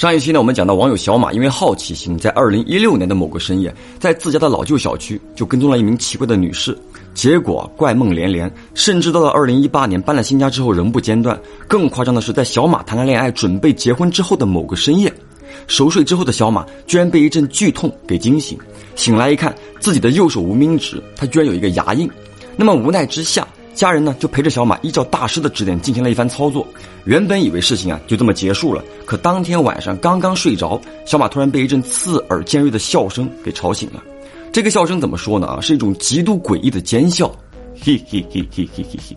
上一期呢，我们讲到网友小马因为好奇心，在二零一六年的某个深夜，在自家的老旧小区就跟踪了一名奇怪的女士，结果怪梦连连，甚至到了二零一八年搬了新家之后仍不间断。更夸张的是，在小马谈了恋爱、准备结婚之后的某个深夜，熟睡之后的小马居然被一阵剧痛给惊醒，醒来一看自己的右手无名指，他居然有一个牙印。那么无奈之下。家人呢就陪着小马依照大师的指点进行了一番操作，原本以为事情啊就这么结束了，可当天晚上刚刚睡着，小马突然被一阵刺耳尖锐的笑声给吵醒了。这个笑声怎么说呢？啊，是一种极度诡异的尖笑，嘿嘿嘿嘿嘿嘿嘿。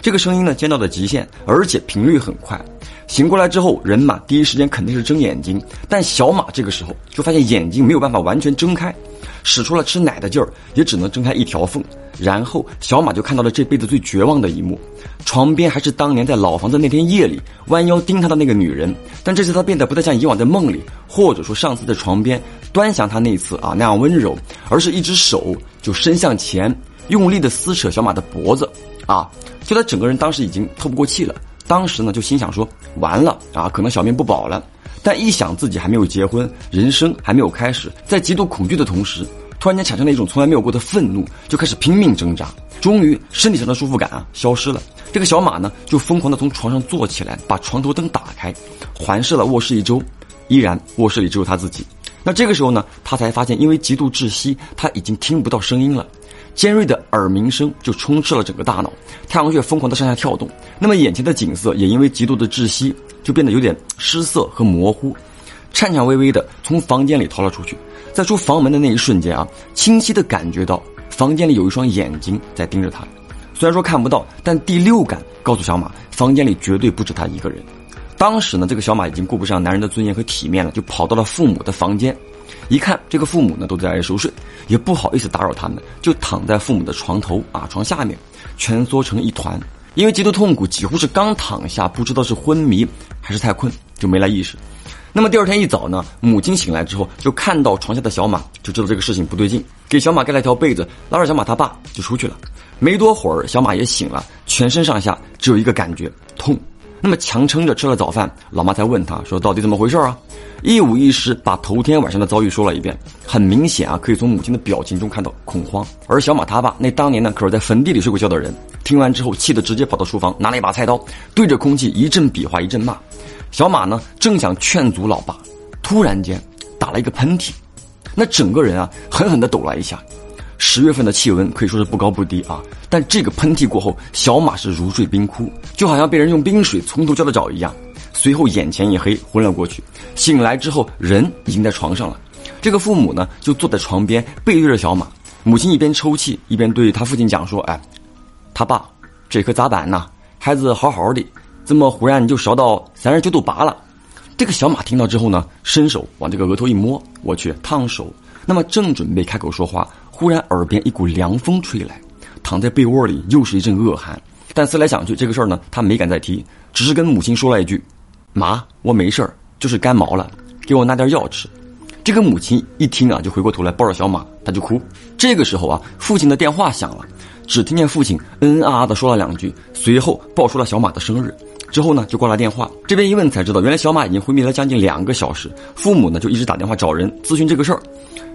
这个声音呢尖到了极限，而且频率很快。醒过来之后，人嘛第一时间肯定是睁眼睛，但小马这个时候就发现眼睛没有办法完全睁开。使出了吃奶的劲儿，也只能睁开一条缝。然后小马就看到了这辈子最绝望的一幕：床边还是当年在老房子那天夜里弯腰盯他的那个女人。但这次他变得不再像以往在梦里，或者说上次在床边端详他那次啊那样温柔，而是一只手就伸向前，用力的撕扯小马的脖子。啊！就他整个人当时已经透不过气了。当时呢就心想说：完了啊，可能小命不保了。但一想自己还没有结婚，人生还没有开始，在极度恐惧的同时，突然间产生了一种从来没有过的愤怒，就开始拼命挣扎。终于，身体上的舒服感啊消失了。这个小马呢，就疯狂的从床上坐起来，把床头灯打开，环视了卧室一周，依然卧室里只有他自己。那这个时候呢，他才发现，因为极度窒息，他已经听不到声音了。尖锐的耳鸣声就充斥了整个大脑，太阳穴疯狂的上下跳动。那么眼前的景色也因为极度的窒息，就变得有点失色和模糊，颤颤巍巍的从房间里逃了出去。在出房门的那一瞬间啊，清晰的感觉到房间里有一双眼睛在盯着他。虽然说看不到，但第六感告诉小马，房间里绝对不止他一个人。当时呢，这个小马已经顾不上男人的尊严和体面了，就跑到了父母的房间。一看这个父母呢都在熟睡，也不好意思打扰他们，就躺在父母的床头啊床下面，蜷缩成一团。因为极度痛苦，几乎是刚躺下，不知道是昏迷还是太困，就没来意识。那么第二天一早呢，母亲醒来之后，就看到床下的小马，就知道这个事情不对劲，给小马盖了一条被子，拉着小马他爸就出去了。没多会儿，小马也醒了，全身上下只有一个感觉痛。那么强撑着吃了早饭，老妈才问他说：“到底怎么回事啊？”一五一十把头天晚上的遭遇说了一遍。很明显啊，可以从母亲的表情中看到恐慌。而小马他爸那当年呢，可是在坟地里睡过觉的人，听完之后气得直接跑到厨房，拿了一把菜刀，对着空气一阵比划，一阵骂。小马呢，正想劝阻老爸，突然间打了一个喷嚏，那整个人啊，狠狠地抖了一下。十月份的气温可以说是不高不低啊，但这个喷嚏过后，小马是如坠冰窟，就好像被人用冰水从头浇的澡一样。随后眼前一黑，昏了过去。醒来之后，人已经在床上了。这个父母呢，就坐在床边，背对着小马。母亲一边抽泣，一边对他父亲讲说：“哎，他爸，这可咋办呢？孩子好好的，怎么忽然就烧到三十九度八了？”这个小马听到之后呢，伸手往这个额头一摸，我去，烫手。那么正准备开口说话。忽然，耳边一股凉风吹来，躺在被窝里又是一阵恶寒。但思来想去，这个事儿呢，他没敢再提，只是跟母亲说了一句：“妈，我没事儿，就是干毛了，给我拿点药吃。”这个母亲一听啊，就回过头来抱着小马，他就哭。这个时候啊，父亲的电话响了，只听见父亲嗯啊啊的说了两句，随后报出了小马的生日，之后呢就挂了电话。这边一问才知道，原来小马已经昏迷了将近两个小时，父母呢就一直打电话找人咨询这个事儿。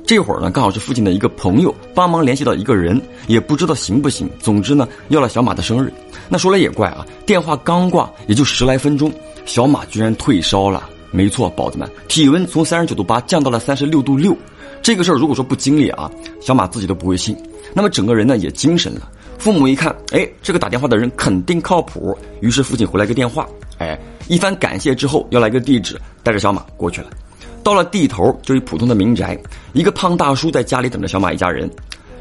这会儿呢，刚好是父亲的一个朋友帮忙联系到一个人，也不知道行不行。总之呢，要了小马的生日。那说来也怪啊，电话刚挂，也就十来分钟，小马居然退烧了。没错，宝子们，体温从三十九度八降到了三十六度六。这个事儿如果说不经历啊，小马自己都不会信。那么整个人呢也精神了。父母一看，哎，这个打电话的人肯定靠谱。于是父亲回来个电话，哎，一番感谢之后，要来个地址，带着小马过去了。到了地头，就一普通的民宅，一个胖大叔在家里等着小马一家人。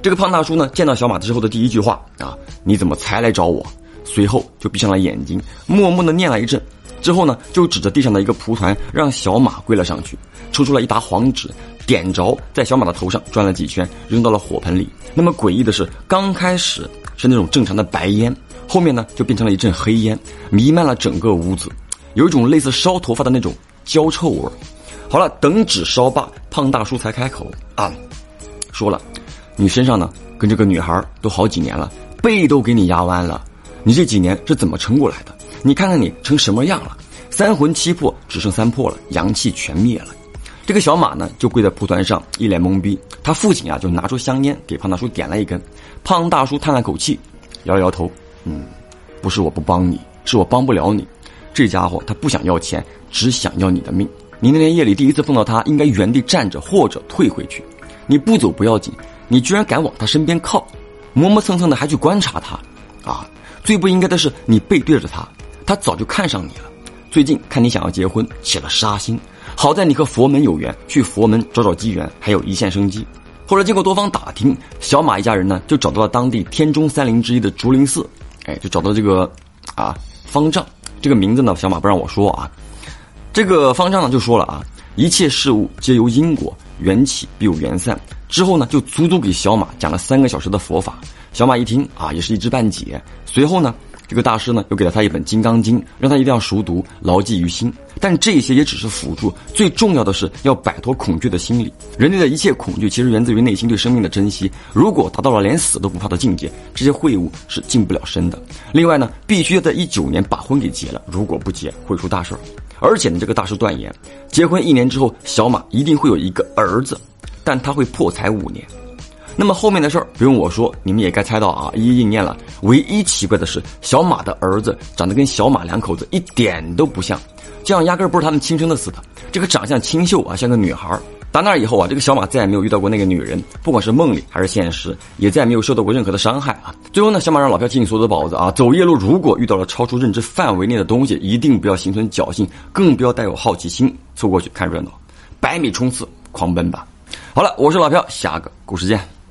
这个胖大叔呢，见到小马之后的第一句话啊，你怎么才来找我？随后就闭上了眼睛，默默的念了一阵，之后呢，就指着地上的一个蒲团，让小马跪了上去，抽出了一沓黄纸，点着，在小马的头上转了几圈，扔到了火盆里。那么诡异的是，刚开始是那种正常的白烟，后面呢，就变成了一阵黑烟，弥漫了整个屋子，有一种类似烧头发的那种焦臭味。好了，等纸烧罢，胖大叔才开口啊，说了，你身上呢跟这个女孩都好几年了，背都给你压弯了，你这几年是怎么撑过来的？你看看你成什么样了？三魂七魄只剩三魄了，阳气全灭了。这个小马呢，就跪在蒲团上，一脸懵逼。他父亲啊，就拿出香烟给胖大叔点了一根。胖大叔叹了口气，摇了摇头，嗯，不是我不帮你，是我帮不了你。这家伙他不想要钱，只想要你的命。你那天夜里第一次碰到他，应该原地站着或者退回去。你不走不要紧，你居然敢往他身边靠，磨磨蹭蹭的还去观察他，啊！最不应该的是你背对着他，他早就看上你了。最近看你想要结婚，起了杀心。好在你和佛门有缘，去佛门找找机缘，还有一线生机。后来经过多方打听，小马一家人呢就找到了当地天中三灵之一的竹林寺，哎，就找到这个啊方丈。这个名字呢，小马不让我说啊。这个方丈呢就说了啊，一切事物皆由因果缘起必有缘散。之后呢，就足足给小马讲了三个小时的佛法。小马一听啊，也是一知半解。随后呢。这个大师呢，又给了他一本《金刚经》，让他一定要熟读，牢记于心。但这些也只是辅助，最重要的是要摆脱恐惧的心理。人类的一切恐惧，其实源自于内心对生命的珍惜。如果达到了连死都不怕的境界，这些秽物是近不了身的。另外呢，必须要在一九年把婚给结了，如果不结，会出大事儿。而且呢，这个大师断言，结婚一年之后，小马一定会有一个儿子，但他会破财五年。那么后面的事儿不用我说，你们也该猜到啊，一一应验了。唯一奇怪的是，小马的儿子长得跟小马两口子一点都不像，这样压根儿不是他们亲生的似的。这个长相清秀啊，像个女孩儿。打那以后啊，这个小马再也没有遇到过那个女人，不管是梦里还是现实，也再也没有受到过任何的伤害啊。最后呢，小马让老朴记所有的宝子啊，走夜路如果遇到了超出认知范围内的东西，一定不要心存侥幸，更不要带有好奇心凑过去看热闹，百米冲刺狂奔吧。好了，我是老朴，下个故事见。